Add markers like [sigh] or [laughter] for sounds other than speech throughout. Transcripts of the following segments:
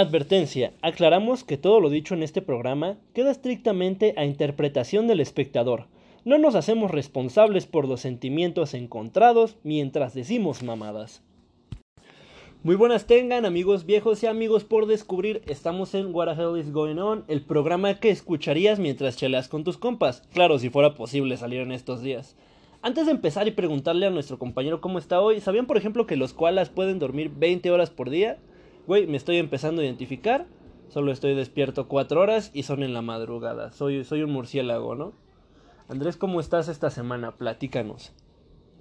Advertencia, aclaramos que todo lo dicho en este programa queda estrictamente a interpretación del espectador. No nos hacemos responsables por los sentimientos encontrados mientras decimos mamadas. Muy buenas tengan amigos viejos y amigos por descubrir, estamos en What the Hell is Going On, el programa que escucharías mientras cheleas con tus compas, claro si fuera posible salir en estos días. Antes de empezar y preguntarle a nuestro compañero cómo está hoy, ¿sabían por ejemplo que los koalas pueden dormir 20 horas por día? Güey, me estoy empezando a identificar, solo estoy despierto 4 horas y son en la madrugada, soy, soy un murciélago, ¿no? Andrés, ¿cómo estás esta semana? Platícanos.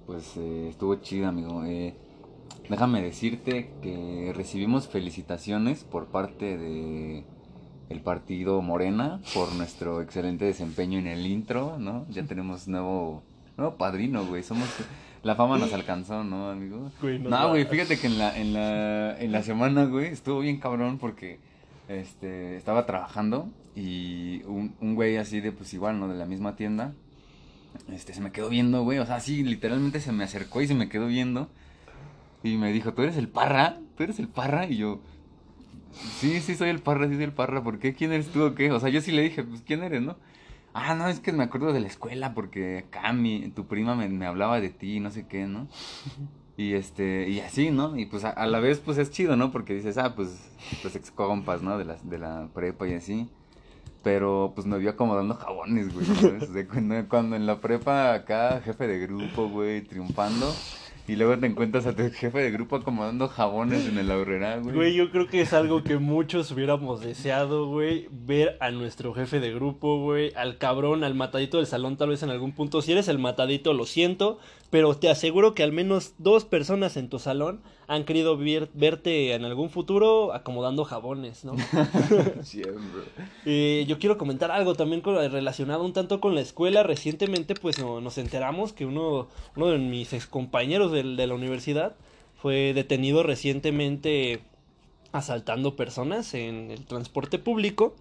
Pues eh, estuvo chido, amigo. Eh, Déjame decirte que recibimos felicitaciones por parte de el partido Morena por nuestro excelente desempeño en el intro, ¿no? Ya tenemos nuevo nuevo padrino, güey. Somos la fama nos alcanzó, ¿no, amigo? no, güey, [laughs] fíjate que en la en la en la semana, güey, estuvo bien cabrón porque este estaba trabajando y un, un güey así de pues igual, ¿no? De la misma tienda. Este se me quedó viendo, güey, o sea, sí, literalmente se me acercó y se me quedó viendo. Y me dijo, ¿tú eres el parra? ¿Tú eres el parra? Y yo, sí, sí, soy el parra, sí soy el parra. ¿Por qué? ¿Quién eres tú o qué? O sea, yo sí le dije, pues, ¿quién eres, no? Ah, no, es que me acuerdo de la escuela porque acá mi, tu prima me, me hablaba de ti, no sé qué, ¿no? Y este, y así, ¿no? Y pues a, la vez, pues es chido, ¿no? Porque dices, ah, pues, pues ex compas, ¿no? De la, de la prepa y así. Pero pues me vio acomodando jabones, güey. Cuando, cuando en la prepa acá, jefe de grupo, güey, triunfando. Y luego te encuentras a tu jefe de grupo acomodando jabones en el aurrera, güey. Güey, yo creo que es algo que muchos hubiéramos deseado, güey. Ver a nuestro jefe de grupo, güey. Al cabrón, al matadito del salón, tal vez en algún punto. Si eres el matadito, lo siento. Pero te aseguro que al menos dos personas en tu salón han querido verte en algún futuro acomodando jabones, ¿no? [laughs] Siempre. eh, yo quiero comentar algo también relacionado un tanto con la escuela. Recientemente, pues nos enteramos que uno, uno de mis excompañeros de, de la universidad fue detenido recientemente asaltando personas en el transporte público.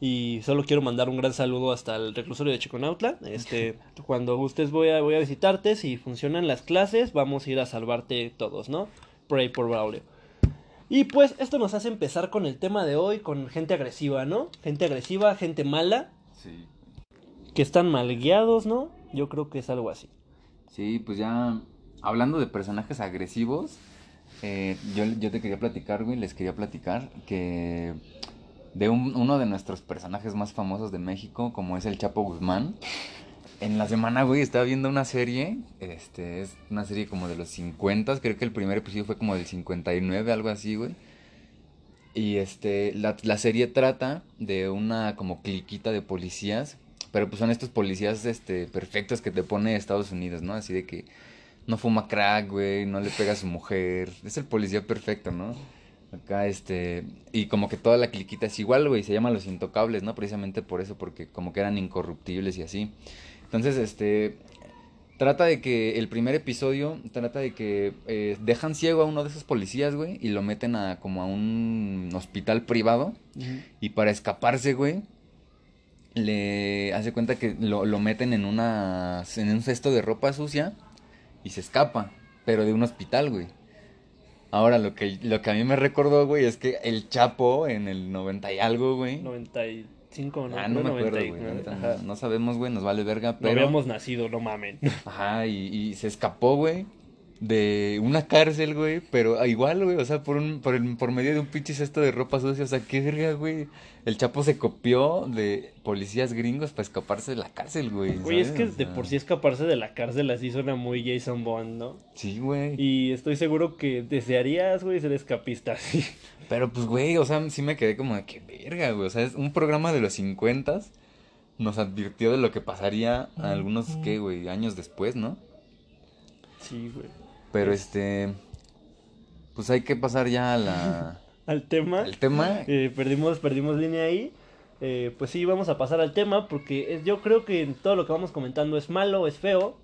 Y solo quiero mandar un gran saludo hasta el reclusorio de Chiconautla. Este, [laughs] cuando gustes voy a, voy a visitarte. Si funcionan las clases, vamos a ir a salvarte todos, ¿no? Pray por Braulio. Y pues esto nos hace empezar con el tema de hoy, con gente agresiva, ¿no? Gente agresiva, gente mala. Sí. Que están mal guiados, ¿no? Yo creo que es algo así. Sí, pues ya hablando de personajes agresivos, eh, yo, yo te quería platicar, güey, les quería platicar que de uno de nuestros personajes más famosos de México, como es el Chapo Guzmán. En la semana, güey, estaba viendo una serie, este, es una serie como de los 50, creo que el primer episodio fue como del 59, algo así, güey. Y este, la, la serie trata de una como cliquita de policías, pero pues son estos policías, este, perfectos que te pone Estados Unidos, ¿no? Así de que no fuma crack, güey, no le pega a su mujer, es el policía perfecto, ¿no? Acá, este, y como que toda la cliquita es igual, güey, se llama Los Intocables, ¿no? Precisamente por eso, porque como que eran incorruptibles y así. Entonces, este, trata de que el primer episodio trata de que eh, dejan ciego a uno de esos policías, güey, y lo meten a como a un hospital privado. Y para escaparse, güey, le hace cuenta que lo, lo meten en una en un cesto de ropa sucia y se escapa, pero de un hospital, güey. Ahora, lo que, lo que a mí me recordó, güey, es que el Chapo en el 90 y algo, güey. 95, ¿no? Ah, no, me acuerdo, güey. No, sabemos, güey, nos vale verga, pero... No habíamos nacido, no mamen. Ajá, y, y se escapó, güey de una cárcel, güey, pero igual, güey, o sea, por un por, el, por medio de un pinche cesto de ropa sucia, o sea, qué verga, güey. El Chapo se copió de policías gringos para escaparse de la cárcel, güey. Güey, es que de por sí escaparse de la cárcel así suena muy Jason Bond, ¿no? Sí, güey. Y estoy seguro que desearías, güey, ser escapista [laughs] así. Pero pues, güey, o sea, sí me quedé como de qué verga, güey. O sea, es un programa de los 50 nos advirtió de lo que pasaría a algunos, ¿qué, güey? Años después, ¿no? Sí, güey. Pero este. Pues hay que pasar ya a la. [laughs] al tema. Al tema. Eh, perdimos, perdimos línea ahí. Eh, pues sí, vamos a pasar al tema. Porque yo creo que todo lo que vamos comentando es malo, es feo.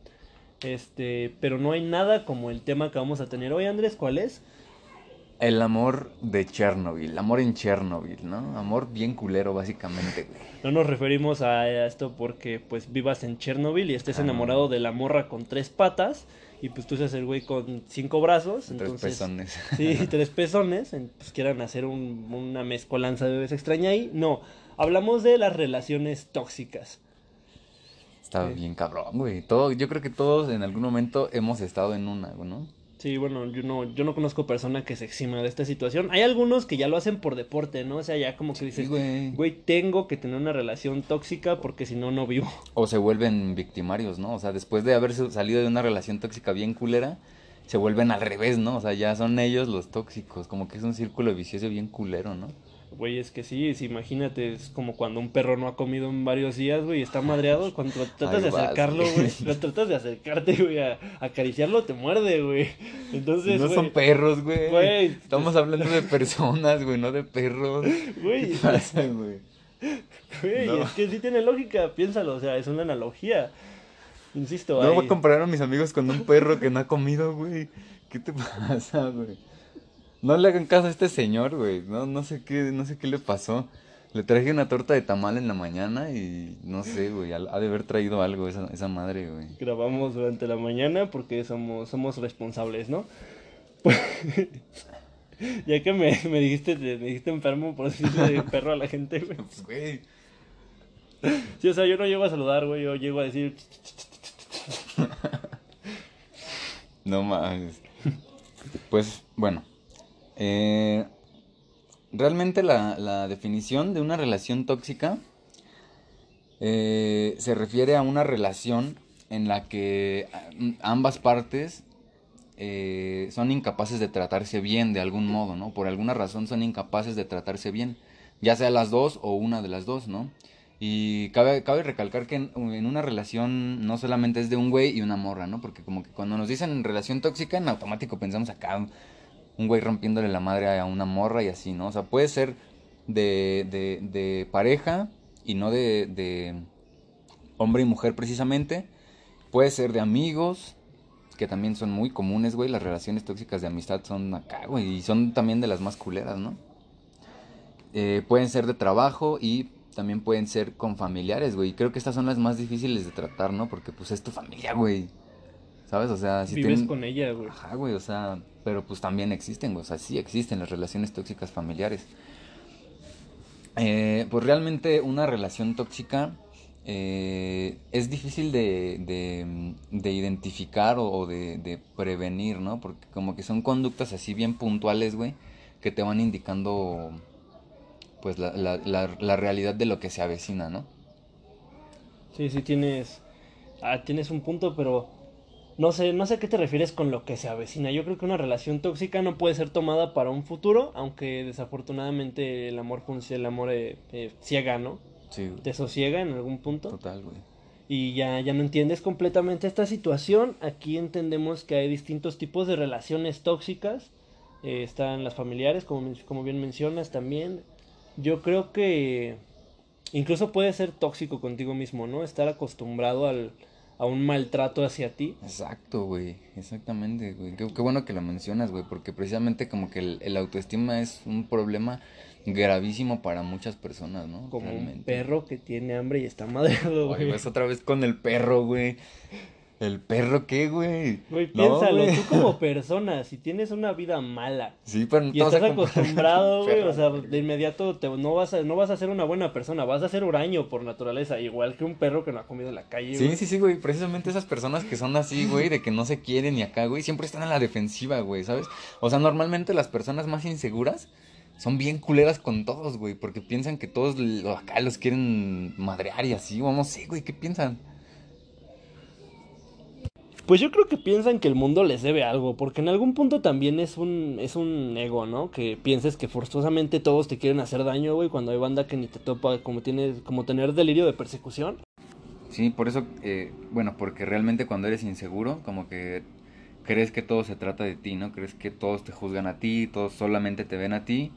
Este, pero no hay nada como el tema que vamos a tener hoy, Andrés. ¿Cuál es? el amor de Chernobyl, amor en Chernobyl, ¿no? Amor bien culero, básicamente, güey. No nos referimos a esto porque pues vivas en Chernobyl y estés Ah. enamorado de la morra con tres patas y pues tú seas el güey con cinco brazos. Tres entonces, pezones. Sí, tres pezones, pues quieran hacer un- una mezcolanza de bebés extraña ahí. No, hablamos de las relaciones tóxicas. Está Sí. bien cabrón, güey. Todo, yo creo que todos en algún momento hemos estado en una, ¿no? Sí, bueno, yo no, yo no conozco persona que se exima de esta situación. Hay algunos que ya lo hacen por deporte, ¿no? O sea, ya como que dices, güey. tengo que tener una relación tóxica porque si no, no vivo. [laughs] O se vuelven victimarios, ¿no? O sea, después de haber salido de una relación tóxica bien culera, se vuelven al revés, ¿no? O sea, ya son ellos los tóxicos, como que es un círculo vicioso bien culero, ¿no? Güey, es que sí, sí, imagínate, es como cuando un perro no ha comido en varios días, güey, está madreado, cuando tratas de acercarlo, güey. [laughs] cuando tratas de acercarte, güey, a a acariciarlo, te muerde, güey. Entonces, no son perros, güey. Estamos hablando de personas, güey, no de perros. güey, ¿Qué pasa, güey? güey, No. es que sí tiene lógica, piénsalo, o sea, es una analogía. Insisto, No ahí- voy a comparar a mis amigos con un perro que no ha comido, güey. ¿Qué te [laughs] pasa, güey? No le hagan caso a este señor, güey. No, no sé qué, no sé qué le pasó. Le traje una torta de tamal en la mañana y no sé, güey. Ha de haber traído algo esa, esa madre, güey. grabamos durante la mañana porque somos, somos responsables, ¿no? [laughs] ya que me, me dijiste, me dijiste enfermo por decirle perro a la gente, güey. [laughs] Pues, güey. Sí, o sea, yo no llego a saludar, güey, yo llego a decir... [laughs] No más. Pues, bueno. Eh, realmente la, definición de una relación tóxica eh, se refiere a una relación en la que a- ambas partes eh, son incapaces de tratarse bien de algún modo, ¿no? Por alguna razón son incapaces de tratarse bien, ya sea las dos o una de las dos, ¿no? Y cabe, cabe recalcar que en, en una relación no solamente es de un güey y una morra, ¿no? Porque como que cuando nos dicen relación tóxica, en automático pensamos acá un güey rompiéndole la madre a una morra y así, ¿no? O sea, puede ser de, de, de pareja y no de, de hombre y mujer precisamente. Puede ser de amigos, que también son muy comunes, güey. Las relaciones tóxicas de amistad son acá, güey, y son también de las más culeras, ¿no? Eh, pueden ser de trabajo y también pueden ser con familiares, güey. Y creo que estas son las más difíciles de tratar, ¿no? Porque pues es tu familia, güey. ¿Sabes? O sea, si Vives tienen- con ella, güey. Ajá, güey, o sea, pero pues también existen, o sea, sí existen las relaciones tóxicas familiares. Eh, pues realmente una relación tóxica eh, es difícil de, de, de identificar o, o de, de prevenir, ¿no? Porque como que son conductas así bien puntuales, güey, que te van indicando pues la, la, la, la realidad de lo que se avecina, ¿no? Sí, sí, tienes... Ah, tienes un punto, pero... No sé, no sé a qué te refieres con lo que se avecina. Yo creo que una relación tóxica no puede ser tomada para un futuro, aunque desafortunadamente el amor el amor eh, eh, ciega, ¿no? Sí, güey, Te sosiega en algún punto. total, güey. y ya, ya no entiendes completamente esta situación. Aquí entendemos que hay distintos tipos de relaciones tóxicas. Eh, están las familiares, como, como bien mencionas también. Yo creo que incluso puede ser tóxico contigo mismo, ¿no? Estar acostumbrado al, a un maltrato hacia ti. Exacto, güey, exactamente, güey. Qué, qué bueno que lo mencionas, güey, porque precisamente como que el, el autoestima es un problema gravísimo para muchas personas, ¿no? Como un Realmente. perro que tiene hambre y está madreado, güey. vas otra vez con el perro, güey. ¿El perro qué, güey? Güey, piénsalo, tú como [laughs] persona, si tienes una vida mala Sí, pero no y estás acostumbrado, [laughs] güey, o sea, de inmediato te, no, vas a, no vas a ser una buena persona, vas a ser huraño por naturaleza, igual que un perro que no ha comido en la calle, Sí, güey. sí, sí, güey. Precisamente esas personas que son así, güey, de que no se quieren y acá, güey, siempre están a la defensiva, güey, ¿sabes? O sea, normalmente las personas más inseguras son bien culeras con todos, güey, porque piensan que todos acá los quieren madrear y así, o no sé, güey, ¿qué piensan? Pues yo creo que piensan que el mundo les debe algo, porque en algún punto también es un, es un ego, ¿no? Que pienses que forzosamente todos te quieren hacer daño, güey, cuando hay banda que ni te topa, como tienes, como tener delirio de persecución. Sí, por eso, eh, bueno, porque realmente cuando eres inseguro, como que crees que todo se trata de ti, ¿no? Crees que todos te juzgan a ti, todos solamente te ven a ti,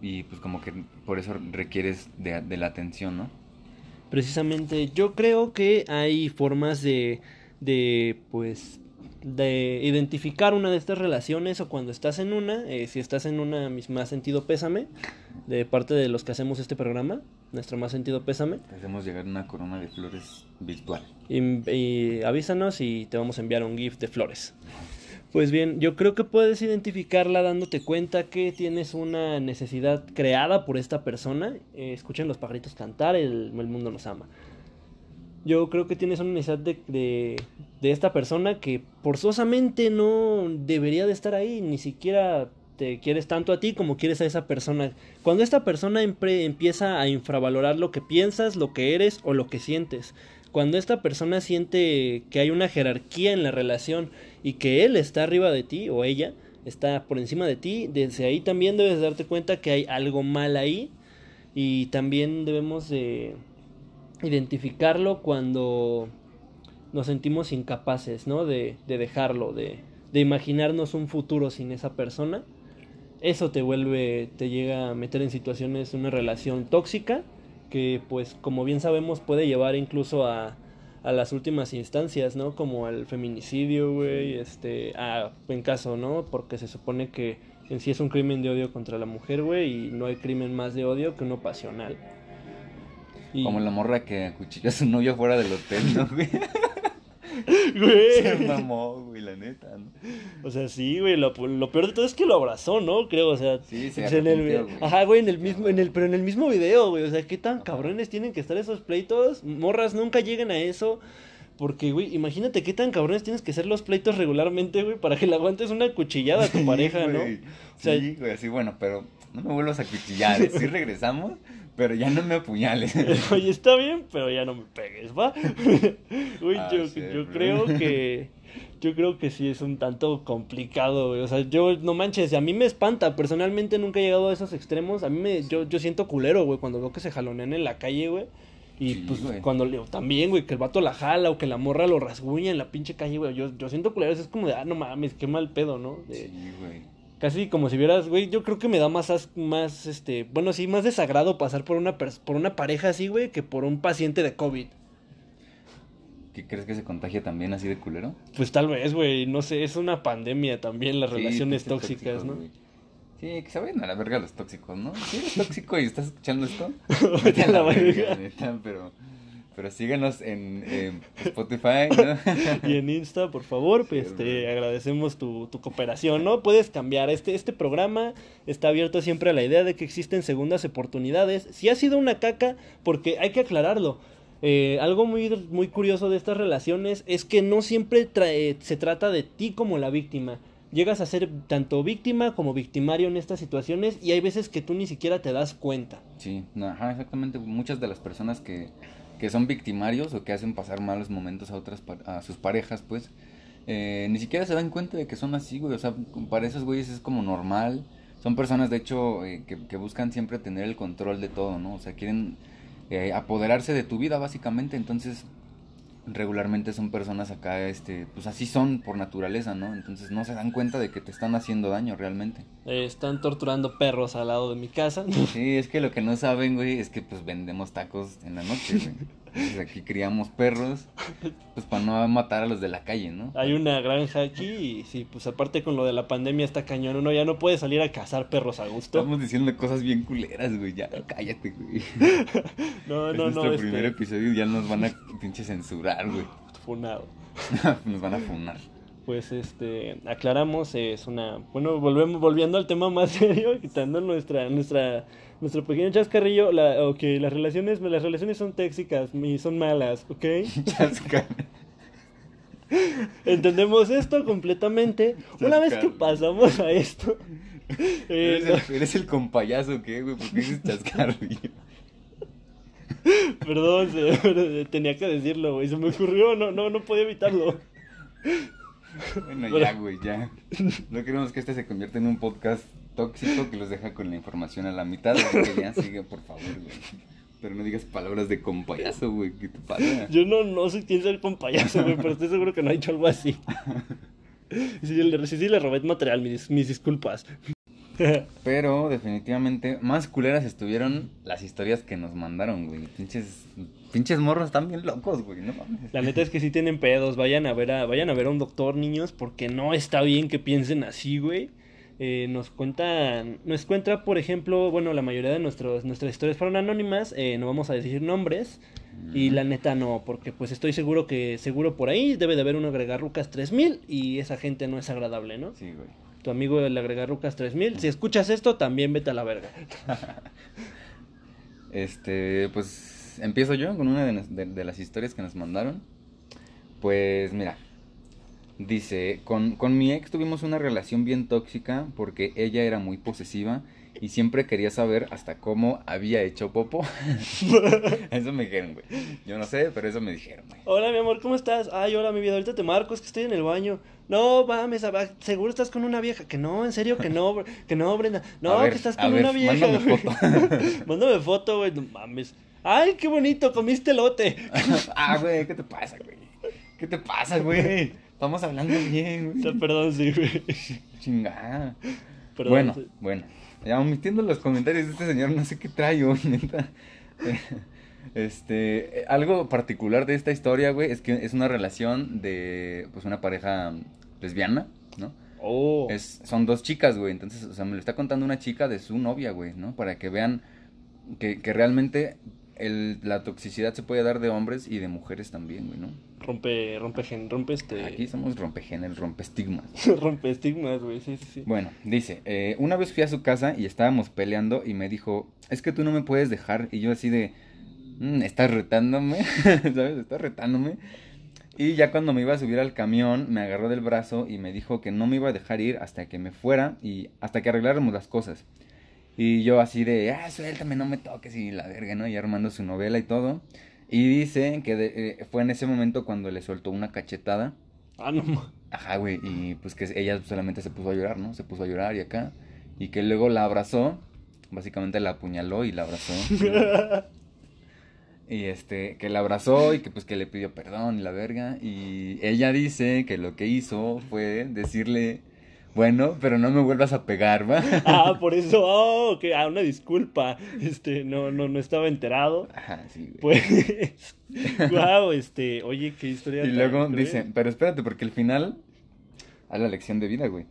y pues como que por eso requieres de, de la atención, ¿no? Precisamente, yo creo que hay formas de, de, pues, de identificar una de estas relaciones o cuando estás en una, eh, si estás en una, mis más sentido pésame, de parte de los que hacemos este programa, nuestro más sentido pésame. Te hacemos llegar una corona de flores virtual. Y, y avísanos y te vamos a enviar un gift de flores. Pues bien, yo creo que puedes identificarla dándote cuenta que tienes una necesidad creada por esta persona. Eh, escuchen los pajaritos cantar, el, el mundo nos ama yo creo que tienes una necesidad de, de, esta persona que forzosamente no debería de estar ahí, ni siquiera te quieres tanto a ti como quieres a esa persona. Cuando esta persona empieza a infravalorar lo que piensas, lo que eres o lo que sientes, cuando esta persona siente que hay una jerarquía en la relación y que él está arriba de ti o ella está por encima de ti, desde ahí también debes darte cuenta que hay algo mal ahí y también debemos de identificarlo cuando nos sentimos incapaces, ¿no? De, de dejarlo, de, de, imaginarnos un futuro sin esa persona. Eso te vuelve, te llega a meter en situaciones, una relación tóxica, que pues como bien sabemos puede llevar incluso a, a las últimas instancias, ¿no? Como al feminicidio, güey, este, a, en caso, ¿no? Porque se supone que en sí es un crimen de odio contra la mujer, güey, y no hay crimen más de odio que uno pasional. Y... Como la morra que acuchilló a su novio fuera del hotel, ¿no, güey? [laughs] Güey. [laughs] Se mamó, güey, la neta, ¿no? O sea, sí, güey, lo, lo, peor de todo es que lo abrazó, ¿no? Creo, o sea, sí, se en el, güey. Ajá, güey, en el mismo, en el, pero en el mismo video, güey, o sea, qué tan cabrones tienen que estar esos pleitos, morras nunca lleguen a eso, porque, güey, imagínate qué tan cabrones tienes que ser los pleitos regularmente, güey, para que le aguantes una cuchillada a tu [laughs] pareja, ¿no? O sea, sí, güey, así, bueno, pero no me vuelvas a cuchillar, ¿eh? sí regresamos, pero ya no me apuñales. [laughs] Oye, está bien, pero ya no me pegues, ¿va? [laughs] Uy, Ah, yo, sí, yo creo [laughs] que... Yo creo que sí es un tanto complicado, güey. O sea, yo, no manches, a mí me espanta. Personalmente nunca he llegado a esos extremos. A mí me... Yo, yo siento culero, güey, cuando veo que se jalonean en la calle, güey. Y Sí, pues güey. cuando le... También, güey, que el vato la jala o que la morra lo rasguña en la pinche calle, güey. Yo, yo siento culero. Es como de, ah, no mames, qué mal pedo, ¿no? De- Sí, güey. Casi como si vieras, güey, yo creo que me da más, as- más, este, bueno, sí, más desagrado pasar por una, por una pareja así, güey, que por un paciente de COVID. ¿Qué crees que se contagia también así de culero? Pues tal vez, güey, no sé, es una pandemia también las Sí, relaciones tóxicas, tóxicos, ¿no? Sí, que se vayan a la verga los tóxicos, ¿no? Si eres [laughs] tóxico y estás escuchando esto, Vete a la verga. neta, pero, pero síganos en, en Spotify, ¿no? [laughs] Y en Insta, por favor, pues te agradecemos tu, tu cooperación, ¿no? Puedes cambiar. Este, este programa está abierto siempre a la idea de que existen segundas oportunidades. Si ha sido una caca, porque hay que aclararlo. eh, algo muy, muy curioso de estas relaciones es que no siempre trae- se trata de ti como la víctima. Llegas a ser tanto víctima como victimario en estas situaciones y hay veces que tú ni siquiera te das cuenta. Sí, no, ajá, exactamente. Muchas de las personas que, que son victimarios o que hacen pasar malos momentos a otras a sus parejas, pues, eh, ni siquiera se dan cuenta de que son así, güey. O sea, para esos güeyes es como normal. Son personas, de hecho, eh, que, que buscan siempre tener el control de todo, ¿no? O sea, quieren eh, apoderarse de tu vida, básicamente. Entonces, regularmente son personas acá, este, pues así son por naturaleza, ¿no? Entonces no se dan cuenta de que te están haciendo daño realmente. Eh, están torturando perros al lado de mi casa. Sí, es que lo que no saben, güey, es que pues vendemos tacos en la noche, güey. [laughs] Aquí criamos perros, pues para no matar a los de la calle, ¿no? Hay una granja aquí y sí, pues aparte con lo de la pandemia está cañón, uno ya no puede salir a cazar perros a gusto. Estamos diciendo cosas bien culeras, güey, ya cállate, güey. [laughs] No, es no, nuestro no, este, primer episodio y ya nos van a pinche censurar, güey. funado. [laughs] nos van a funar. Pues este, aclaramos, es una, bueno, volvemos, volviendo al tema más [laughs] serio, quitando nuestra, nuestra, nuestro pequeño chascarrillo, la, ok, las relaciones, las relaciones son tóxicas y son malas, ok. [laughs] Entendemos esto completamente. Una vez que pasamos a esto, [laughs] eh, ¿Eres, el, eres el compayazo, ¿qué, güey? ¿Por qué dices chascarrillo? [laughs] Perdón, se- tenía que decirlo, güey. Se me ocurrió, no, no, no podía evitarlo. Bueno, ya, güey, ya. No queremos que este se convierta en un podcast tóxico que los deja con la información a la mitad. Que ya sigue, por favor, güey. Pero no digas palabras de compayazo, güey. ¿Qué te pasa? Yo no, no soy quien ser con payaso, güey, pero estoy seguro que no ha dicho algo así. [laughs] Sí, le, sí, le robé material, mis, mis disculpas. [laughs] Pero definitivamente más culeras estuvieron las historias que nos mandaron, güey. Pinches, pinches morros están bien locos, güey. No mames. La neta es que sí tienen pedos. Vayan a ver a, vayan a ver a un doctor, niños, porque no está bien que piensen así, güey. Eh, nos cuentan, nos cuenta, por ejemplo, bueno, la mayoría de nuestros, nuestras historias fueron anónimas, eh, no vamos a decir nombres, y la neta no, porque pues estoy seguro que, seguro por ahí debe de haber un agregarrucas 3000 y esa gente no es agradable, ¿no? Sí, güey. Tu amigo el agregarrucas 3000, si escuchas esto, también vete a la verga. [laughs] Este, pues empiezo yo con una de, nos- de- de las historias que nos mandaron. Pues mira, dice, con, con mi ex tuvimos una relación bien tóxica porque ella era muy posesiva y siempre quería saber hasta cómo había hecho popo. [laughs] eso me dijeron, güey. Yo no sé, pero eso me dijeron, güey. Hola, mi amor, ¿cómo estás? Ay, hola, mi vida, ahorita te marco, es que estoy en el baño. No, mames, seguro estás con una vieja. Que no, en serio, que no, que no, Brenda. No, ver, que estás con ver, una vieja. mándame foto. [laughs] mándame foto, güey, no mames. Ay, qué bonito, comiste lote. [laughs] ah, güey, ¿qué te pasa, güey? ¿Qué te pasa, güey? Estamos hablando bien, güey. perdón, sí, güey. Chingada. Perdón, bueno, sí. bueno. Ya omitiendo los comentarios de este señor, no sé qué trae neta. [laughs] Este, eh, algo particular de esta historia, güey, es que es una relación de, pues, una pareja lesbiana, ¿no? Oh. Es, son dos chicas, güey, entonces, o sea, me lo está contando una chica de su novia, güey, ¿no? Para que vean que, que realmente el, la toxicidad se puede dar de hombres y de mujeres también, güey, ¿no? Rompe, rompe gen, rompe este. Aquí somos rompegénero, rompe estigmas. [laughs] rompe estigmas, güey, sí, sí, sí. Bueno, dice, eh, una vez fui a su casa y estábamos peleando y me dijo, es que tú no me puedes dejar. Y yo así de, "Mm, estás retándome, [laughs] ¿sabes? Estás retándome. Y ya cuando me iba a subir al camión, me agarró del brazo y me dijo que no me iba a dejar ir hasta que me fuera y hasta que arregláramos las cosas. Y yo así de, ah, suéltame, no me toques y la verga, ¿no? Y armando su novela y todo. Y dice que de- eh, fue en ese momento cuando le soltó una cachetada. Ah, no Ajá, güey, y pues que ella solamente se puso a llorar, ¿no? Se puso a llorar y acá. Y que luego la abrazó, básicamente la apuñaló y la abrazó. [laughs] y este, que la abrazó y que pues que le pidió perdón y la verga. Y ella dice que lo que hizo fue decirle, bueno, pero no me vuelvas a pegar, ¿va? [laughs] Ah, por eso, oh, ok, ah, una disculpa. Este, no, no, no estaba enterado. Ajá, sí, güey. Pues, [laughs] wow, este, oye, qué historia. Y luego cruel. dice, pero espérate, porque el final a la lección de vida, güey.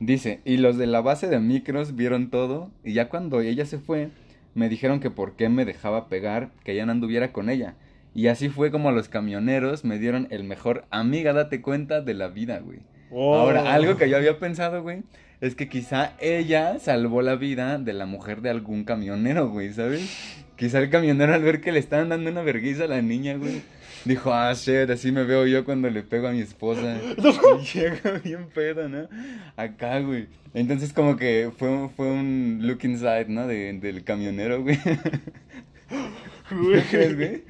Dice, y los de la base de micros vieron todo, y ya cuando ella se fue, me dijeron que por qué me dejaba pegar, que ya no anduviera con ella. Y así fue como los camioneros me dieron el mejor amiga, date cuenta de la vida, güey. Oh. Ahora, algo que yo había pensado, güey, es que quizá ella salvó la vida de la mujer de algún camionero, güey, ¿sabes? Quizá el camionero al ver que le estaban dando una vergüenza a la niña, güey, dijo, ah, shit, así me veo yo cuando le pego a mi esposa. [laughs] Y llega bien pedo, ¿no? Acá, güey. Entonces como que fue, un- fue un look inside, ¿no? De, del camionero, güey. [laughs] Güey. crees, güey?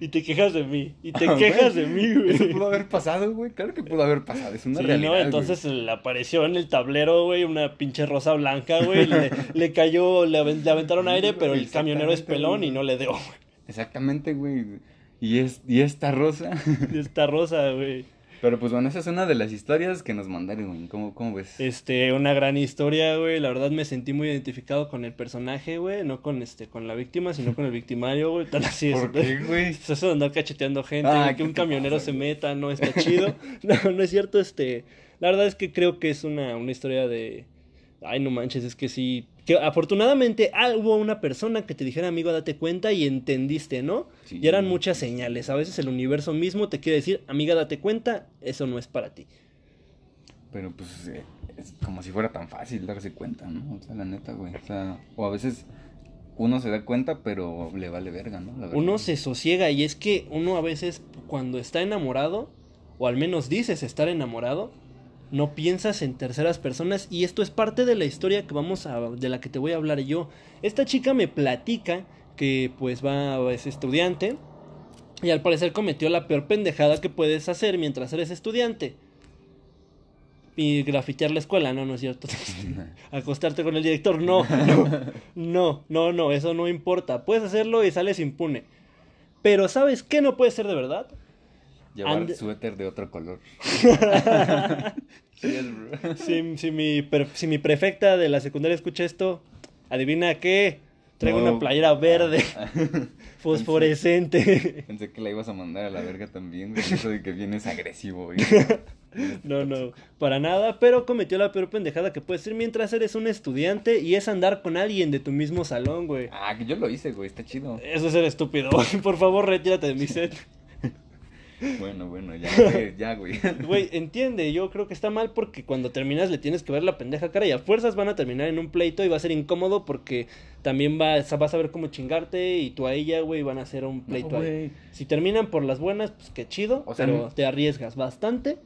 Y te quejas de mí. Y te Ah, quejas güey. de mí, güey. Eso pudo haber pasado, güey. Claro que pudo haber pasado. Es una Sí, realidad. ¿no? güey. Entonces le apareció en el tablero, güey, una pinche rosa blanca, güey. Le, le cayó, le, le aventaron aire, pero el camionero es pelón y no le dio, güey. Exactamente, güey. Y, es, y esta rosa. Esta rosa, güey. Pero pues bueno, esa es una de las historias que nos mandaron, güey. ¿Cómo, cómo ves? Este, una gran historia, güey. La verdad me sentí muy identificado con el personaje, güey. No con este, con la víctima, sino con el victimario, güey. Tan así es. ¿Por qué, [laughs] güey? Eso de andar cacheteando gente, Ah, güey, que ¿qué un camionero pasa, se güey? meta, no está chido. [laughs] [laughs] No, no es cierto, este. La verdad es que creo que es una, una historia de. Ay, no manches, es que sí. Que afortunadamente ah, hubo una persona que te dijera, amigo, date cuenta y entendiste, ¿no? Sí. Y eran muchas señales. A veces el universo mismo te quiere decir, amiga, date cuenta, eso no es para ti. Pero pues eh, es como si fuera tan fácil darse cuenta, ¿no? O sea, la neta, güey. O sea, o a veces uno se da cuenta, pero le vale verga, ¿no? La. Uno se sosiega y es que uno a veces cuando está enamorado, o al menos dices estar enamorado, no piensas en terceras personas y esto es parte de la historia que vamos a de la que te voy a hablar yo. Esta chica me platica que pues va es estudiante y al parecer cometió la peor pendejada que puedes hacer mientras eres estudiante. Y grafitear la escuela, no, no es cierto. [laughs] [laughs] Acostarte con el director, no, no, no, no, no, eso no importa. Puedes hacerlo y sales impune. Pero ¿sabes qué no puede ser de verdad? Llevar And- suéter de otro color. [laughs] si, si, mi per- si mi prefecta de la secundaria escucha esto, adivina qué. Traigo No. una playera verde, [laughs] fosforescente. Pensé que la ibas a mandar a la verga también. Eso de que vienes agresivo, güey. [laughs] No, no, para nada, pero cometió la peor pendejada que puede ser mientras eres un estudiante y es andar con alguien de tu mismo salón, güey. Ah, que yo lo hice, güey. Está chido. Eso es ser estúpido. Por favor, retírate de mi set. Bueno, bueno, ya, güey, [laughs] ya, güey. Güey, entiende, yo creo que está mal porque cuando terminas le tienes que ver la pendeja cara y a fuerzas van a terminar en un pleito y va a ser incómodo porque también va, vas a ver cómo chingarte y tú a ella, güey, van a hacer un pleito ahí. Si terminan por las buenas, pues qué chido, O sea, pero te arriesgas bastante.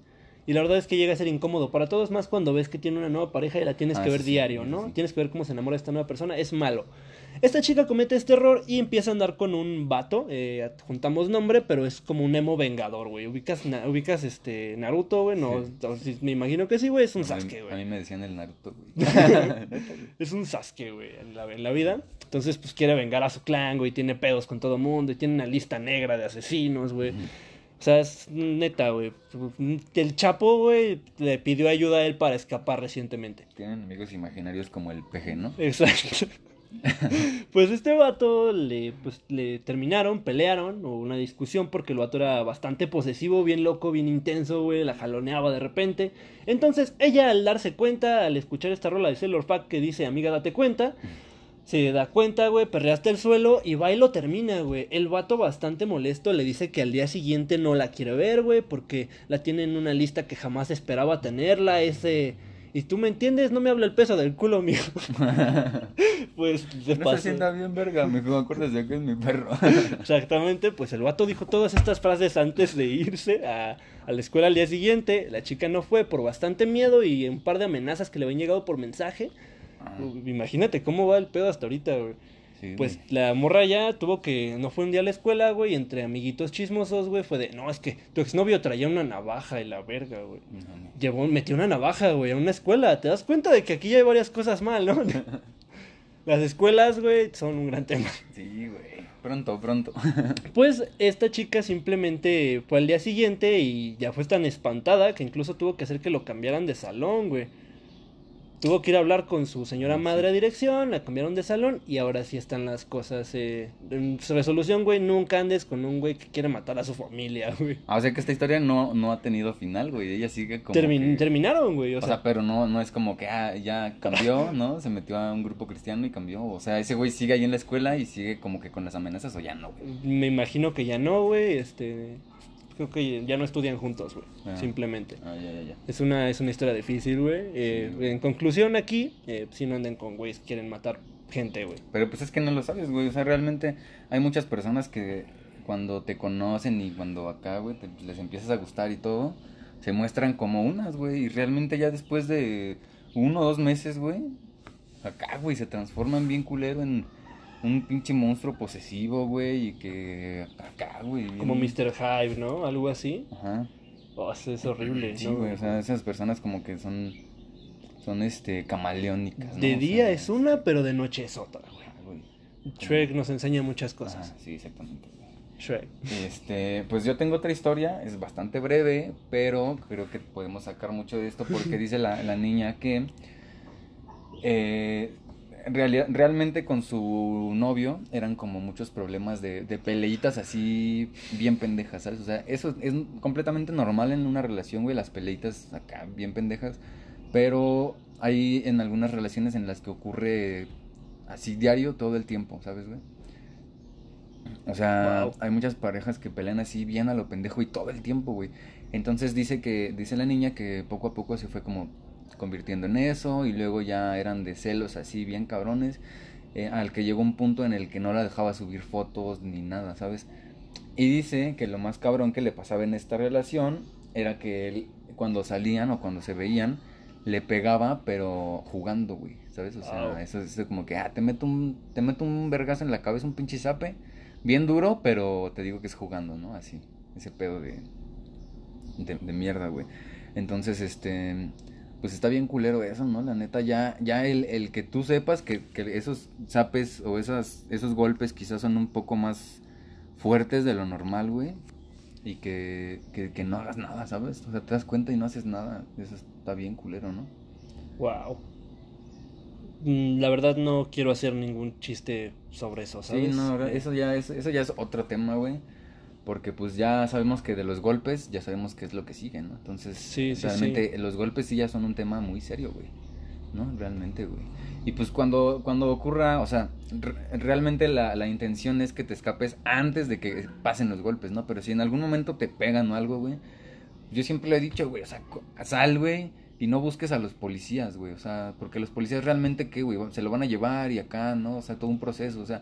Y la verdad es que llega a ser incómodo para todos, más cuando ves que tiene una nueva pareja y la tienes Ah, que ver sí, diario, ¿no? sí. Tienes que ver cómo se enamora esta nueva persona, es malo. Esta chica comete este error y empieza a andar con un vato, eh, adjuntamos nombre, pero es como un emo vengador, güey. ¿Ubicas, na- ubicas este Naruto, güey? No, Sí. me imagino que sí, güey, es un A Sasuke, A güey. mí me decían el Naruto, güey. [laughs] Es un Sasuke, güey, en la, en la vida. Entonces, pues quiere vengar a su clan, güey, tiene pedos con todo mundo y tiene una lista negra de asesinos, güey. O sea, es neta, güey. El Chapo, güey, le pidió ayuda a él para escapar recientemente. Tienen amigos imaginarios como el PG, ¿no? Exacto. [laughs] pues este vato le, pues, le terminaron, pelearon, hubo una discusión porque el vato era bastante posesivo, bien loco, bien intenso, güey, la jaloneaba de repente. Entonces ella al darse cuenta, al escuchar esta rola de Sailor Pack que dice, amiga, date cuenta, se da cuenta, güey, perrea hasta el suelo y va y lo termina, güey. El vato bastante molesto le dice que al día siguiente no la quiere ver, güey, porque la tiene en una lista que jamás esperaba tenerla, ese... Y tú me entiendes, no me habla el peso del culo, mijo. [laughs] pues se No pasó. se sienta bien, verga. Me acuérdate que es mi perro. [laughs] Exactamente, pues el vato dijo todas estas frases antes de irse a, a la escuela al día siguiente. La chica no fue por bastante miedo y un par de amenazas que le habían llegado por mensaje. Ah, Imagínate cómo va el pedo hasta ahorita, güey. Sí, Pues güey. la morra ya tuvo que, no fue un día a la escuela, güey, entre amiguitos chismosos, güey, fue de, no, es que tu exnovio traía una navaja y la verga, güey. No, no. Llevó, metió una navaja, güey, a una escuela. ¿Te das cuenta de que aquí ya hay varias cosas mal, no? [laughs] Las escuelas, güey, son un gran tema. Sí, güey. Pronto, pronto. [laughs] Pues esta chica simplemente fue al día siguiente y ya fue tan espantada que incluso tuvo que hacer que lo cambiaran de salón, güey. Tuvo que ir a hablar con su señora madre a dirección, la cambiaron de salón y ahora sí están las cosas eh, en su resolución, güey. Nunca andes con un güey que quiere matar a su familia, [laughs] güey. Ah, o sea que esta historia no, no ha tenido final, güey. Ella sigue como. Termin- que- Terminaron, güey. O, O sea, sea, pero no, no es como que ah, ya cambió, [laughs] ¿no? Se metió a un grupo cristiano y cambió. O sea, ese güey sigue ahí en la escuela y sigue como que con las amenazas o ya no, güey. me imagino que ya no, güey. Este, creo que ya no estudian juntos, güey. Ah. Simplemente. Ah, ya, ya, ya. Es una, es una historia difícil, güey. Eh, Sí, en conclusión, aquí, eh, si no anden con güeyes que quieren matar gente, güey. Pero pues es que no lo sabes, güey. O sea, realmente hay muchas personas que cuando te conocen y cuando acá, güey, te- les empiezas a gustar y todo, se muestran como unas, güey. Y realmente ya después de uno o dos meses, güey, acá, güey, se transforman bien culero en un pinche monstruo posesivo, güey. Y que acá, güey. bien- Como Mr. Hyde, ¿no? Algo así. Ajá. Oh, eso es horrible. Sí, ¿no, güey. O sea, esas personas como que son, son este, camaleónicas. ¿no? De O día sea, es una, pero de noche es otra, güey. ah, güey. Shrek nos enseña muchas cosas. Ajá, sí, exactamente. Shrek. Este, pues yo tengo otra historia, es bastante breve, pero creo que podemos sacar mucho de esto porque [laughs] dice la, la niña que eh, en realidad, realmente con su novio eran como muchos problemas de, de peleitas así bien pendejas, ¿sabes? O sea, eso es completamente normal en una relación, güey, las peleitas acá bien pendejas, pero hay en algunas relaciones en las que ocurre así diario todo el tiempo, ¿sabes, güey? O sea, Wow. hay muchas parejas que pelean así bien a lo pendejo y todo el tiempo, güey. Entonces dice que, dice la niña que poco a poco se fue como convirtiendo en eso y luego ya eran de celos así bien cabrones, eh, al que llegó un punto en el que no la dejaba subir fotos ni nada, ¿sabes? Y dice que lo más cabrón que le pasaba en esta relación era que él, cuando salían o cuando se veían, le pegaba, pero jugando, güey, ¿sabes? O sea, eso es como que, ah, te meto un, te meto un vergazo en la cabeza, un pinche zape, bien duro, pero te digo que es jugando, ¿no? Así, ese pedo de, de, de mierda, güey. Entonces, este, pues está bien culero eso, ¿no? La neta, ya, ya el, el que tú sepas que, que esos zapes o esas, esos golpes quizás son un poco más fuertes de lo normal, güey. y que, que, que no hagas nada, ¿sabes? O sea, te das cuenta y no haces nada. Eso está bien culero, ¿no? Wow. Mm, La verdad no quiero hacer ningún chiste sobre eso, ¿sabes? Sí, no, Eh, eso ya es, eso ya es otro tema, güey. Porque pues ya sabemos que de los golpes, ya sabemos qué es lo que sigue, ¿no? Entonces, Sí, sí, realmente los golpes sí ya son un tema muy serio, güey. ¿No? Realmente, güey. Y pues cuando, cuando ocurra, o sea, re- realmente la, la intención es que te escapes antes de que pasen los golpes, ¿no? Pero si en algún momento te pegan o algo, güey, yo siempre lo he dicho, güey, o sea, sal, güey, y no busques a los policías, güey, o sea, porque los policías realmente, ¿qué, güey? Se lo van a llevar y acá, ¿no? O sea, todo un proceso, o sea,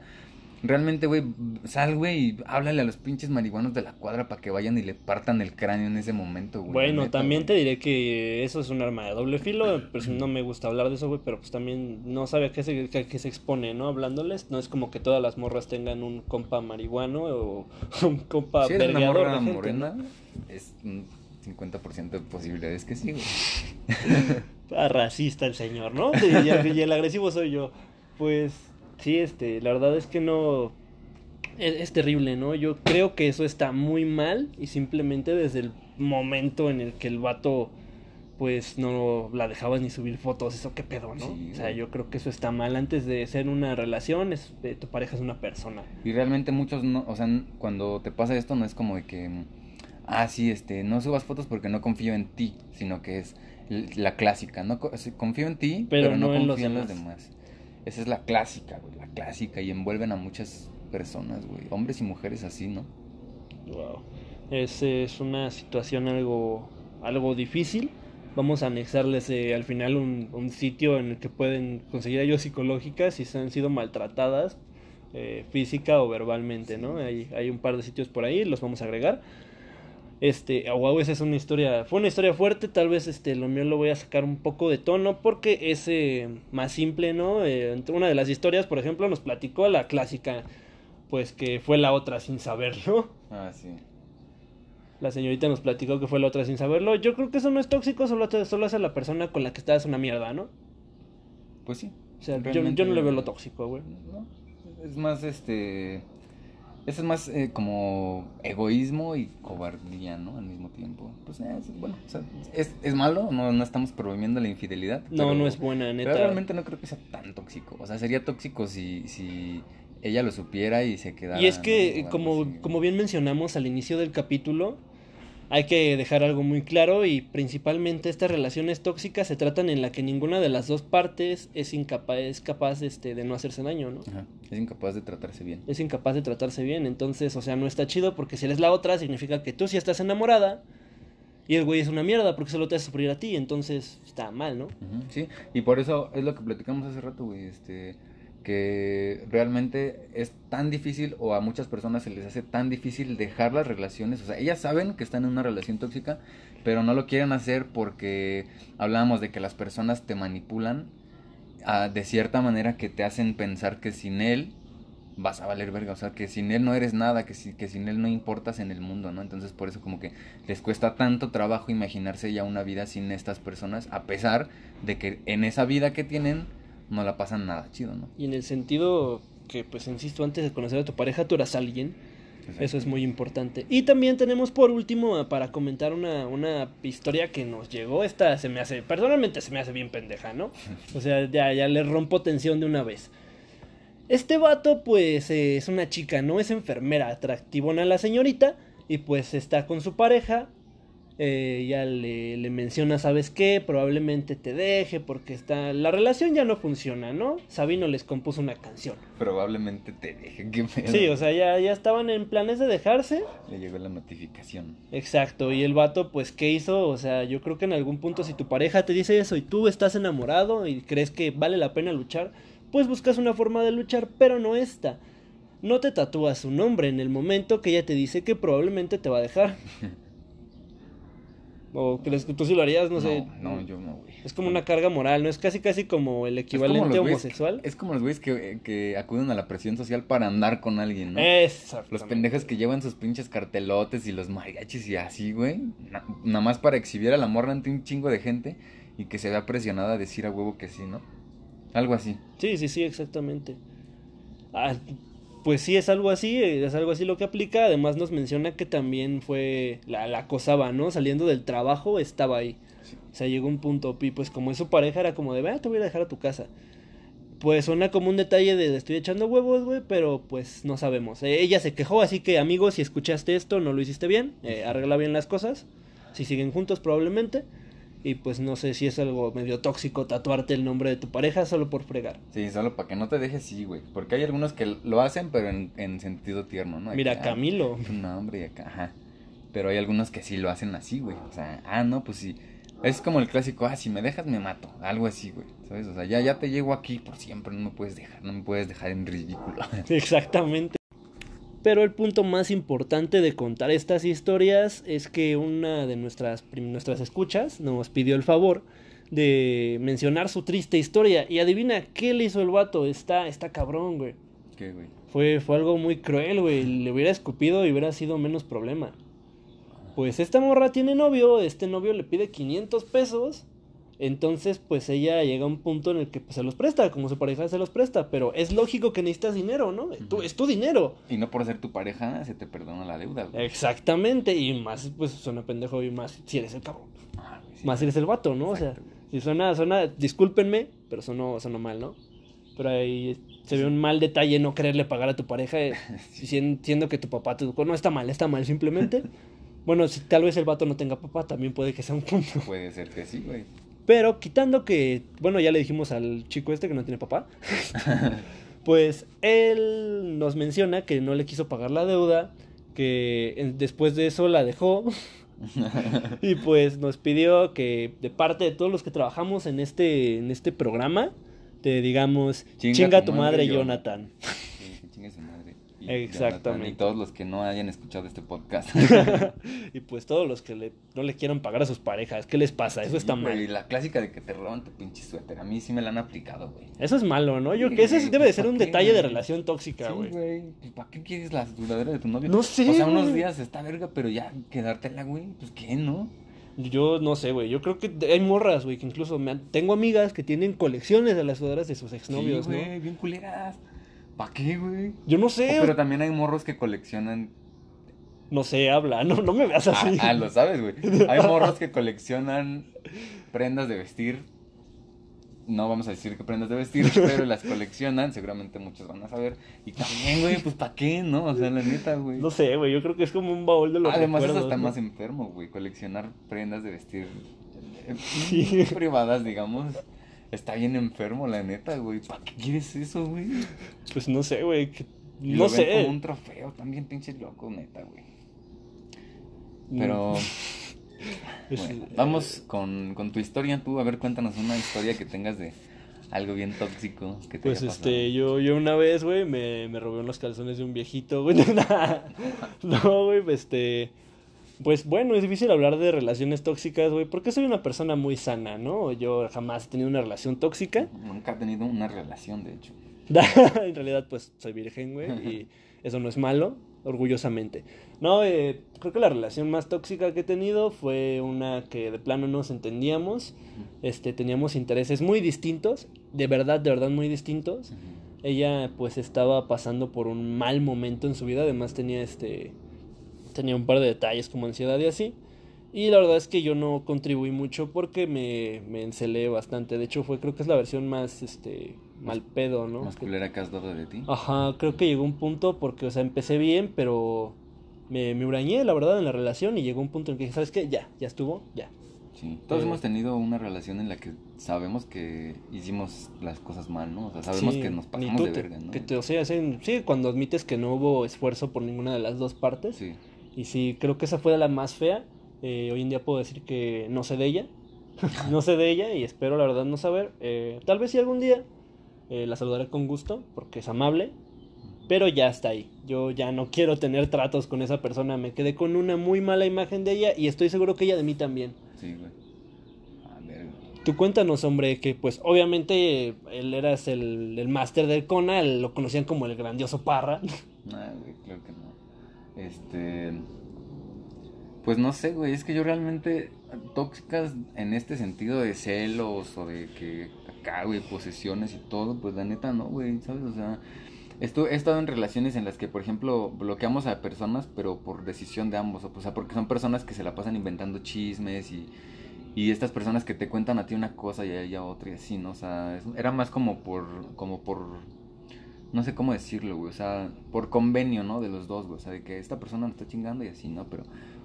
realmente, güey, sal, güey, y háblale a los pinches marihuanos de la cuadra para que vayan y le partan el cráneo en ese momento, güey. Bueno, neta, también te diré que eso es un arma de doble filo, pues no me gusta hablar de eso, güey, pero pues también no sabe a qué se, a qué se expone, ¿no? Hablándoles, no es como que todas las morras tengan un compa marihuano o [laughs] un compa Si eres una morra gente, morena, ¿no? es un 50% de posibilidades que sí, güey. [laughs] Ah, racista el señor, ¿no? Y el agresivo soy yo. Pues sí, este, la verdad es que no... Es, es terrible, ¿no? Yo creo que eso está muy mal y simplemente desde el momento en el que el vato pues no la dejabas ni subir fotos, eso qué pedo, ¿no? Sí, o sea, yo creo que eso está mal antes de ser una relación, es, eh, tu pareja es una persona. Y realmente muchos no, o sea, cuando te pasa esto no es como de que, ah, sí, este, no subas fotos porque no confío en ti, sino que es la clásica, no confío en ti, Pero pero, no, no en los confío en los demás. Esa es la clásica, güey, la clásica y envuelven a muchas personas, güey, hombres y mujeres así, ¿no? Wow. Es, es una situación algo, algo difícil. Vamos a anexarles eh, al final un, un sitio en el que pueden conseguir ayuda psicológica si se han sido maltratadas eh, física o verbalmente, ¿no? Hay, hay un par de sitios por ahí, los vamos a agregar. Este, wow, esa es una historia, fue una historia fuerte, tal vez este, lo mío lo voy a sacar un poco de tono porque es eh, más simple, ¿no? Eh, una de las historias, por ejemplo, nos platicó la clásica, pues que fue la otra sin saberlo. Ah, sí. La señorita nos platicó que fue la otra sin saberlo. Yo creo que eso no es tóxico, solo, solo hace la persona con la que estás una mierda, ¿no? Pues sí. O sea, yo, yo no le veo lo tóxico, güey. No, es más, este, eso es más eh, como egoísmo y cobardía, ¿no? Al mismo tiempo. Pues eh, es, bueno, o sea, es, es malo, no, no estamos promoviendo la infidelidad. No, pero- no es buena, neta. Pero realmente no creo que sea tan tóxico. O sea, sería tóxico si, si ella lo supiera y se quedara. Y es que, como, como bien mencionamos al inicio del capítulo, hay que dejar algo muy claro y principalmente estas relaciones tóxicas se tratan en la que ninguna de las dos partes es incapaz, es capaz este, de no hacerse daño, ¿no? Ajá, Es incapaz de tratarse bien. es incapaz de tratarse bien. Entonces, o sea, no está chido porque si eres la otra, significa que tú sí estás enamorada y el güey es una mierda porque solo te hace sufrir a ti. Entonces, está mal, ¿no? Sí, y por eso es lo que platicamos hace rato, güey, este, que realmente es tan difícil o a muchas personas se les hace tan difícil dejar las relaciones, o sea, ellas saben que están en una relación tóxica, pero no lo quieren hacer porque hablábamos de que las personas te manipulan ah, de cierta manera que te hacen pensar que sin él vas a valer verga, o sea, que sin él no eres nada, que, si, que sin él no importas en el mundo, ¿no? Entonces por eso como que les cuesta tanto trabajo imaginarse ya una vida sin estas personas, a pesar de que en esa vida que tienen no la pasan nada chido, ¿no? Y en el sentido que, pues, insisto, antes de conocer a tu pareja, tú eras alguien. Eso es muy importante. Y también tenemos por último para comentar una, una historia que nos llegó. Esta se me hace, personalmente se me hace bien pendeja, ¿no? [laughs] O sea, ya, ya le rompo tensión de una vez. Este vato, pues, eh, es una chica, ¿no? Es enfermera, atractivona la señorita. Y pues está con su pareja. Eh, ya le, le menciona, ¿sabes qué? Probablemente te deje porque está... La relación ya no funciona, ¿no? Sabino les compuso una canción. Probablemente te deje, qué pedo. Sí, o sea, ya, ya estaban en planes de dejarse. Le llegó la notificación. Exacto, y el vato, pues, ¿qué hizo? O sea, yo creo que en algún punto si tu pareja te dice eso y tú estás enamorado y crees que vale la pena luchar, pues buscas una forma de luchar, pero no esta. No te tatúas su nombre en el momento que ella te dice que probablemente te va a dejar. [laughs] ¿O que tú sí lo harías? No, sé. No, yo no, güey. Es como una carga moral, ¿no? Es casi casi como el Es como equivalente homosexual. Es como los güeyes que, que acuden a la presión social para andar con alguien, ¿no? Exactamente. Los pendejos que llevan sus pinches cartelotes y los mariachis y así, güey. na- nada más para exhibir a la morra ante un chingo de gente y que se vea presionada a decir a huevo que sí, ¿no? Algo así. Sí, sí, sí, exactamente. Ah, pues sí, es algo así, es algo así lo que aplica. Además nos menciona que también fue, la, la acosaba, ¿no? Saliendo del trabajo estaba ahí. O sea, llegó un punto, y pues como es su pareja, era como de, vea, te voy a dejar a tu casa. Pues suena como un detalle de estoy echando huevos, güey, pero pues no sabemos. Eh, ella se quejó, así que amigos, si escuchaste esto, no lo hiciste bien, eh, arregla bien las cosas. Si siguen juntos, probablemente. Y pues no sé si es algo medio tóxico tatuarte el nombre de tu pareja solo por fregar. Sí, solo para que no te dejes sí, güey. Porque hay algunos que lo hacen, pero en, en sentido tierno, ¿no? Mira, Acá, Camilo. Un nombre y acá, ajá. Pero hay algunos que sí lo hacen así, güey. O sea, ah, no, pues sí. Es como el clásico, ah, si me dejas me mato. Algo así, güey. ¿Sabes? O sea, ya, ya te llego aquí por siempre, no me puedes dejar, no me puedes dejar en ridículo. [laughs] Exactamente. Pero el punto más importante de contar estas historias es que una de nuestras, nuestras escuchas nos pidió el favor de mencionar su triste historia. Y adivina qué le hizo el vato. Está, está cabrón, güey. ¿Qué, güey? Fue, fue algo muy cruel, güey. Le hubiera escupido y hubiera sido menos problema. Pues esta morra tiene novio, este novio le pide 500 pesos. Entonces, pues ella llega a un punto en el que pues, se los presta, como su pareja se los presta. Pero es lógico que necesitas dinero, ¿no? Tú- es tu dinero. Y no por ser tu pareja se te perdona la deuda, güey. Exactamente. Y más, pues suena pendejo y más si eres el cabrón. Ah, güey, sí. Más si eres el vato, ¿no? O sea, güey. si suena, suena, discúlpenme, pero sonó, sonó mal, ¿no? Pero ahí se ve un mal detalle no quererle pagar a tu pareja, eh, [laughs] sien- siendo que tu papá te educó. No está mal, está mal, simplemente. [laughs] Bueno, si tal vez el vato no tenga papá, también puede que sea un punto. Puede ser que sí, güey. Pero quitando que, bueno, ya le dijimos al chico este que no tiene papá, [laughs] pues él nos menciona que no le quiso pagar la deuda, que después de eso la dejó [laughs] y pues nos pidió que de parte de todos los que trabajamos en este, en este programa, te digamos, chinga, tu madre, Jonathan. Chingue su madre. Y Exactamente. Jonathan, Y todos los que no hayan escuchado este podcast. [laughs] y pues todos los que le- no le quieran pagar a sus parejas, ¿qué les pasa? Eso está Sí, güey, mal. La clásica de que te roban tu pinche suéter. A mí sí me la han aplicado, güey. Eso es malo, ¿no? Yo Sí, que ese debe de pues, ser ¿pa' un qué, detalle de relación tóxica, Sí, güey. güey. ¿Para qué quieres la sudadera de tu novio? No sé, O sea, unos días está verga, pero ya quedártela, güey. Pues qué, ¿no? Yo no sé, güey. Yo creo que hay morras, güey, que incluso me han- tengo amigas que tienen colecciones de las sudaderas de sus exnovios, sí, ¿no? güey, bien culeras. ¿Para qué, güey? Yo no sé, Oh, pero también hay morros que coleccionan. no sé, habla, no, no me veas Ah, así. ah, lo sabes, güey. Hay morros que coleccionan prendas de vestir. No vamos a decir qué prendas de vestir, [laughs] pero las coleccionan. Seguramente muchos van a saber. Y también, güey, pues ¿para qué, no? O sea, la neta, güey. No sé, güey, yo creo que es como un baúl de los Además, eso está ¿no? más enfermo, güey. Coleccionar prendas de vestir eh, Sí. privadas, digamos. Está bien enfermo, la neta, güey. ¿Para qué quieres eso, güey? Pues no sé, güey. que- No lo ven sé. como un trofeo, también pinche loco, neta, güey. Pero, [laughs] Es- bueno, vamos con, con tu historia, tú. A ver, cuéntanos una historia que tengas de algo bien tóxico que te Pues haya este, yo, yo una vez, güey, me, me robé unos calzones de un viejito, güey. [laughs] no, güey, este. Pues bueno, es difícil hablar de relaciones tóxicas, güey, porque soy una persona muy sana, ¿no? Yo jamás he tenido una relación tóxica. Nunca he tenido una relación, de hecho. [laughs] en realidad, pues soy virgen, güey, y eso no es malo, orgullosamente. No, eh, creo que la relación más tóxica que he tenido fue una que de plano nos entendíamos, este, teníamos intereses muy distintos, de verdad, de verdad muy distintos. Ella pues estaba pasando por un mal momento en su vida, además tenía este tenía un par de detalles como ansiedad y así. Y la verdad es que yo no contribuí mucho porque me, me encelé bastante. De hecho, fue creo que es la versión más este mal pedo, ¿no? Más culera que has dado de ti. Ajá, creo que llegó un punto porque, o sea, empecé bien, pero me, me hurañé, la verdad, en la relación y llegó un punto en que dije, ¿sabes qué? Ya, ya estuvo, ya. Sí. Todos Eh, hemos tenido una relación en la que sabemos que hicimos las cosas mal, ¿no? O sea, sabemos Sí, que nos pasamos de te- verga, ¿no? Que te, o sea, sí, cuando admites que no hubo esfuerzo por ninguna de las dos partes. Sí. Y sí, creo que esa fue la más fea. Eh, hoy en día puedo decir que no sé de ella. [laughs] no sé de ella y espero la verdad no saber. Eh, tal vez si algún día eh, la saludaré con gusto porque es amable. Pero ya está ahí. Yo ya no quiero tener tratos con esa persona. Me quedé con una muy mala imagen de ella y estoy seguro que ella de mí también. Sí, güey. A ver, Tú cuéntanos, hombre, que pues obviamente él eras el, el máster del Kona, lo conocían como el grandioso Parra. No, güey, claro que no. Este. Pues no sé, güey. Es que yo realmente. Tóxicas en este sentido de celos o de que acá, güey, posesiones y todo. Pues la neta no, güey, ¿sabes? O sea. Estu- he estado en relaciones en las que, por ejemplo, bloqueamos a personas, pero por decisión de ambos. O sea, porque son personas que se la pasan inventando chismes y, y estas personas que te cuentan a ti una cosa y a ella otra y así, ¿no? O sea, era más como por, como por, no sé cómo decirlo, güey. O sea, por convenio, ¿no? De los dos, güey. O sea, de que esta persona me está chingando y así, ¿no? Pero,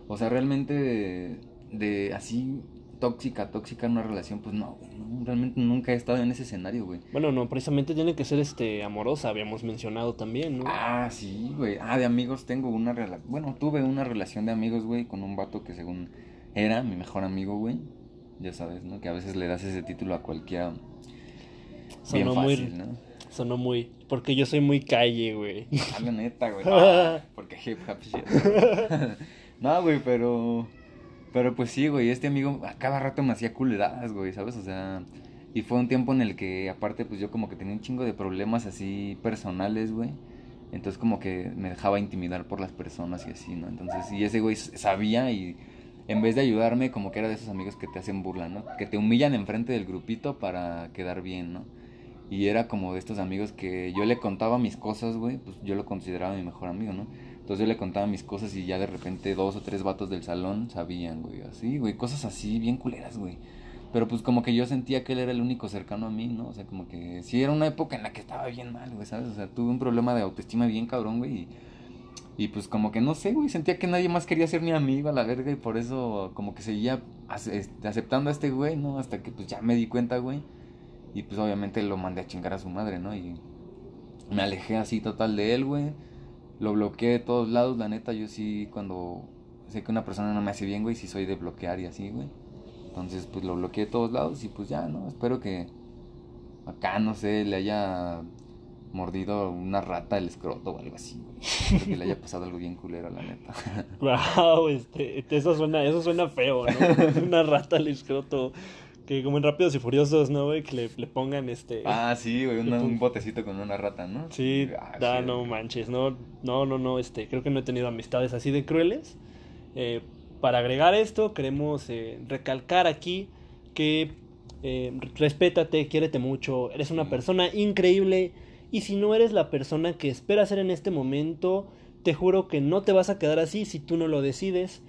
o sea, realmente de, de así tóxica, tóxica en una relación, pues no, güey. no, realmente nunca he estado en ese escenario, güey. Bueno, no, precisamente tiene que ser este amorosa, habíamos mencionado también, ¿no? Ah, sí, güey. Ah, de amigos tengo una relación. Bueno, tuve una relación de amigos, güey, con un vato que según era mi mejor amigo, güey. Ya sabes, ¿no? Que a veces le das ese título a cualquiera. Bien sonó fácil, muy, ¿no? Sonó muy, porque yo soy muy calle, güey. Ah, la neta, güey. [laughs] Porque hip hop shit. [laughs] No, güey, pero. Pero pues sí, güey. Este amigo a cada rato me hacía culeradas, güey, ¿sabes? O sea. Y fue un tiempo en el que, aparte, pues yo como que tenía un chingo de problemas así personales, güey. Entonces, como que me dejaba intimidar por las personas y así, ¿no? Entonces, y ese güey sabía y en vez de ayudarme, como que era de esos amigos que te hacen burla, ¿no? Que te humillan enfrente del grupito para quedar bien, ¿no? Y era como de estos amigos que yo le contaba mis cosas, güey, pues yo lo consideraba mi mejor amigo, ¿no? Entonces yo le contaba mis cosas y ya de repente dos o tres vatos del salón sabían, güey, así, güey, cosas así bien culeras, güey. Pero pues como que yo sentía que él era el único cercano a mí, ¿no? O sea, como que sí era una época en la que estaba bien mal, güey, ¿sabes? O sea, tuve un problema de autoestima bien cabrón, güey, y, y pues como que no sé, güey, sentía que nadie más quería ser mi amigo a la verga y por eso como que seguía este, aceptando a este güey, ¿no? Hasta que pues ya me di cuenta, güey. Y pues obviamente lo mandé a chingar a su madre, ¿no? Y me alejé así total de él, güey. Lo bloqueé de todos lados, la neta, yo sí cuando sé que una persona no me hace bien, güey, sí soy de bloquear y así, güey. Entonces, pues lo bloqueé de todos lados y pues ya, ¿no? Espero que acá, no sé, le haya mordido una rata el escroto o algo así, güey. Que le haya pasado algo bien culero, la neta. [laughs] Wow, este, eso suena, eso suena feo, ¿no? [laughs] Una rata al escroto. Que como en Rápidos y Furiosos, ¿no, güey? Que le, le pongan este. Ah, sí, güey, una- un botecito con una rata, ¿no? Sí, Ah, da, sí, no manches, no, no, no, no, este, creo que no he tenido amistades así de crueles. Eh, para agregar esto, queremos eh, recalcar aquí que eh, respétate, quiérete mucho, eres una persona increíble y si no eres la persona que esperas ser en este momento, te juro que no te vas a quedar así si tú no lo decides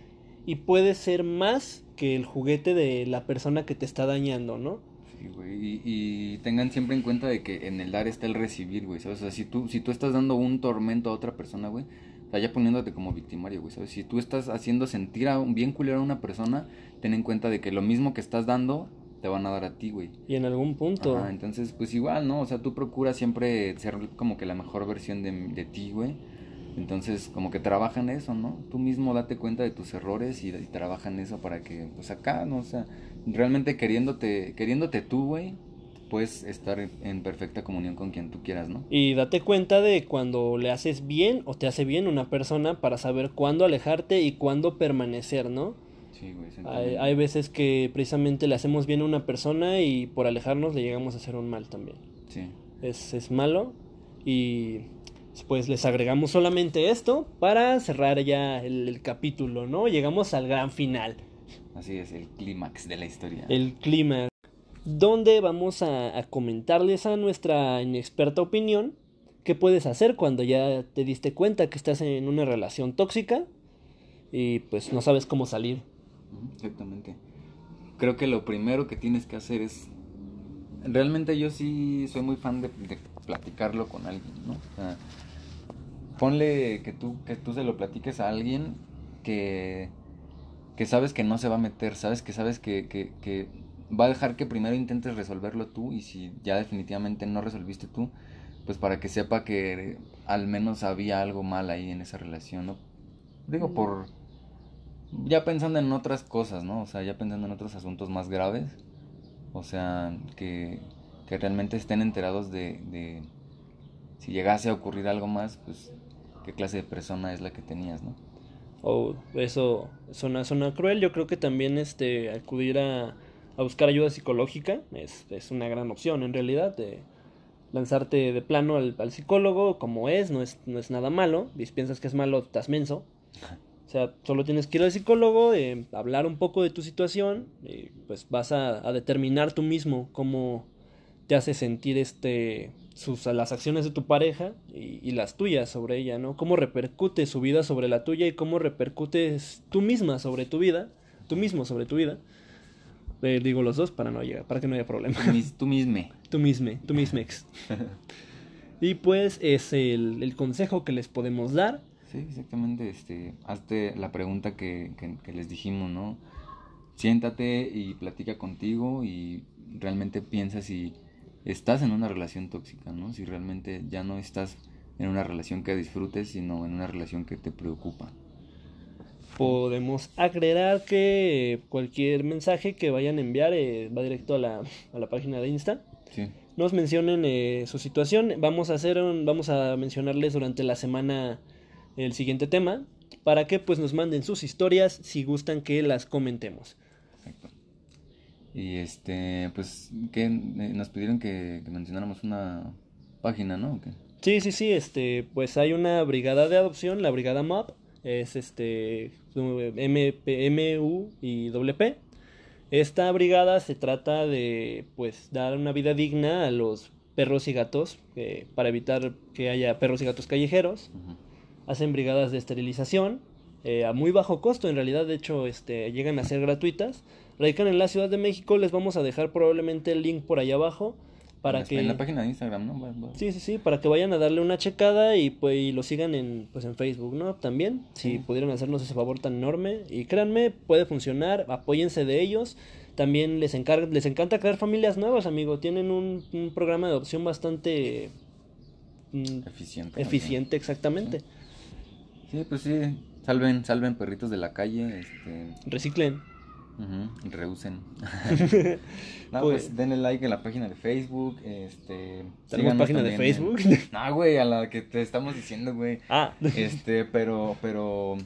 y puedes ser más que el juguete de la persona que te está dañando, ¿no? Sí, güey, y, y tengan siempre en cuenta de que en el dar está el recibir, güey, ¿sabes? O sea, si tú, si tú estás dando un tormento a otra persona, güey, o sea, ya poniéndote como victimario, güey, ¿sabes? Si tú estás haciendo sentir a un bien culero a una persona, ten en cuenta de que lo mismo que estás dando, te van a dar a ti, güey. Y en algún punto... Ajá, entonces, pues igual, ¿no? O sea, tú procuras siempre ser como que la mejor versión de, de ti, güey. Entonces, como que trabaja en eso, ¿no? Tú mismo date cuenta de tus errores y, y trabaja en eso para que, pues acá, ¿no? O sea, realmente queriéndote, queriéndote tú, güey, puedes estar en perfecta comunión con quien tú quieras, ¿no? Y date cuenta de cuando le haces bien o te hace bien una persona para saber cuándo alejarte y cuándo permanecer, ¿no? Sí, güey. Hay, hay veces que precisamente le hacemos bien a una persona y por alejarnos le llegamos a hacer un mal también. Sí. Es, es malo y pues les agregamos solamente esto para cerrar ya el, el capítulo, ¿no? Llegamos al gran final, Así es, el clímax de la historia. el clima, donde vamos a, a comentarles a nuestra inexperta opinión qué puedes hacer cuando ya te diste cuenta que estás en una relación tóxica y pues no sabes cómo salir. Exactamente. Creo que lo primero que tienes que hacer es... Realmente yo sí soy muy fan de, de platicarlo con alguien, ¿no? O sea, ponle que tú, que tú se lo platiques a alguien que, que sabes que no se va a meter, sabes que sabes que, que, que va a dejar que primero intentes resolverlo tú y si ya definitivamente no resolviste tú, pues para que sepa que al menos había algo mal ahí en esa relación, ¿no? Digo, por ya pensando en otras cosas, ¿no? O sea, ya pensando en otros asuntos más graves. O sea, que, que realmente estén enterados de, de si llegase a ocurrir algo más, pues qué clase de persona es la que tenías, ¿no? O eso suena, suena cruel. Yo creo que también este acudir a, a buscar ayuda psicológica es, es una gran opción en realidad. De lanzarte de plano al, al psicólogo como es, no es, no es nada malo. Si piensas que es malo, estás menso. O sea, solo tienes que ir al psicólogo, eh, hablar un poco de tu situación, y pues vas a, a determinar tú mismo cómo te hace sentir este sus, las acciones de tu pareja y, y, las tuyas sobre ella, ¿no? Cómo repercute su vida sobre la tuya y cómo repercutes tú misma sobre tu vida, tú mismo sobre tu vida. Eh, digo los dos para, no haya, para que no haya problema. Tú mismo. tú mismo, [laughs] tú mismex. [laughs] y pues es el, el, consejo que les podemos dar. Sí, exactamente. Este, hazte la pregunta que, que, que les dijimos, ¿no? Siéntate y platica contigo y realmente piensa si estás en una relación tóxica, ¿no? Si realmente ya no estás en una relación que disfrutes, sino en una relación que te preocupa. Podemos agregar que cualquier mensaje que vayan a enviar eh, va directo a la, a la, página de Insta. Sí. Nos mencionen eh, su situación. Vamos a hacer un, vamos a mencionarles durante la semana el siguiente tema para que pues nos manden sus historias si gustan que las comentemos. Y este, pues, que nos pidieron que, que, mencionáramos una página, ¿no? Sí, sí, sí, este, pues hay una brigada de adopción, la brigada MOB, es este, MU y WP. Esta brigada se trata de, pues, dar una vida digna a los perros y gatos, eh, para evitar que haya perros y gatos callejeros. Uh -huh. Hacen brigadas de esterilización, eh, a muy bajo costo, en realidad, de hecho, este, llegan a ser gratuitas radican en la Ciudad de México. Les vamos a dejar probablemente el link por ahí abajo. Para en que... En la página de Instagram, ¿no? Bueno, bueno. Sí, sí, sí, para que vayan a darle una checada y pues y lo sigan en, pues, en Facebook, ¿no? También, sí. si pudieran hacernos ese favor tan enorme. Y créanme, puede funcionar, apóyense de ellos. También les, encarga, les encanta crear familias nuevas, amigo. Tienen un, un programa de adopción bastante... Mm, eficiente. Eficiente, exactamente. Sí. sí, pues sí. Salven, salven perritos de la calle. Este... Reciclen. Uh -huh. [laughs] No, pues, pues, denle like en la página de Facebook. Este, ¿Tenemos página de Facebook? En... [laughs] No, güey, a la que te estamos diciendo, güey. Ah. Este, pero, pero,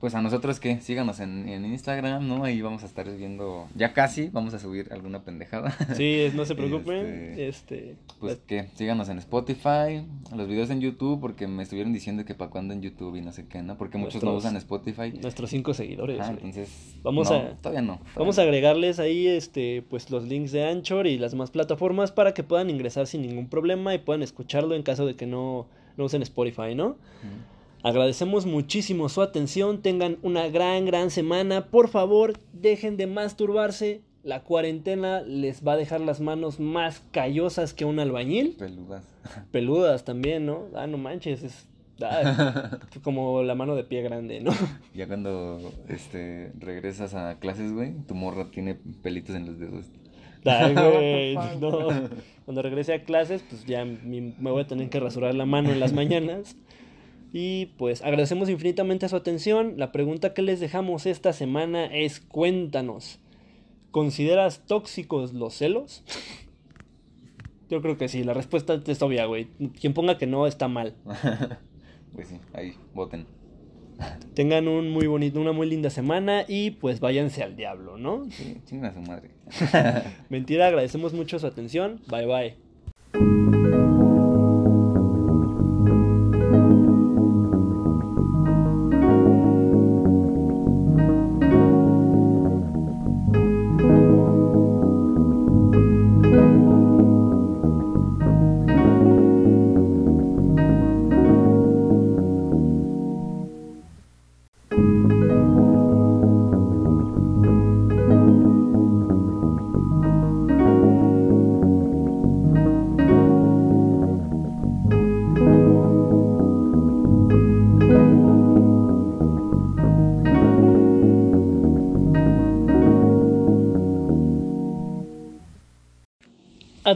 pues a nosotros que síganos en, en, Instagram, ¿no? Ahí vamos a estar viendo, ya casi vamos a subir alguna pendejada. Sí, no se [laughs] preocupen. Este, este pues la... que síganos en Spotify, los videos en YouTube, porque me estuvieron diciendo que para cuándo en YouTube y no sé qué, ¿no? Porque muchos no usan Spotify. Nuestros cinco seguidores. Ah, entonces, vamos no, a, todavía no. Todavía vamos no. a agregarles ahí, este, pues los links de Anchor y las demás plataformas para que puedan ingresar sin ningún problema y puedan escucharlo en caso de que no, no usen Spotify, ¿no? Mm. Agradecemos muchísimo su atención, tengan una gran, gran semana. Por favor, dejen de masturbarse. La cuarentena les va a dejar las manos más callosas que un albañil. Peludas. [laughs] Peludas también, ¿no? Ah, no manches, es ah, [laughs] como la mano de pie grande, ¿no? [laughs] Ya cuando este regresas a clases, güey, tu morra tiene pelitos en los dedos. Ay, güey, no. Cuando regrese a clases, pues ya me voy a tener que rasurar la mano en las mañanas. Y pues agradecemos infinitamente su atención. La pregunta que les dejamos esta semana es cuéntanos. ¿Consideras tóxicos los celos? Yo creo que sí, la respuesta es obvia, güey. Quien ponga que no está mal. [laughs] pues sí, ahí, voten. [laughs] Tengan un muy bonito, una muy linda semana y pues váyanse al diablo, ¿no? Sí, chinga a su madre. [laughs] Mentira, agradecemos mucho su atención. Bye bye.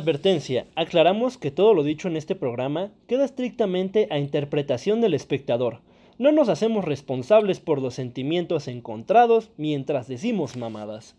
Advertencia, aclaramos que todo lo dicho en este programa queda estrictamente a interpretación del espectador. No nos hacemos responsables por los sentimientos encontrados mientras decimos mamadas.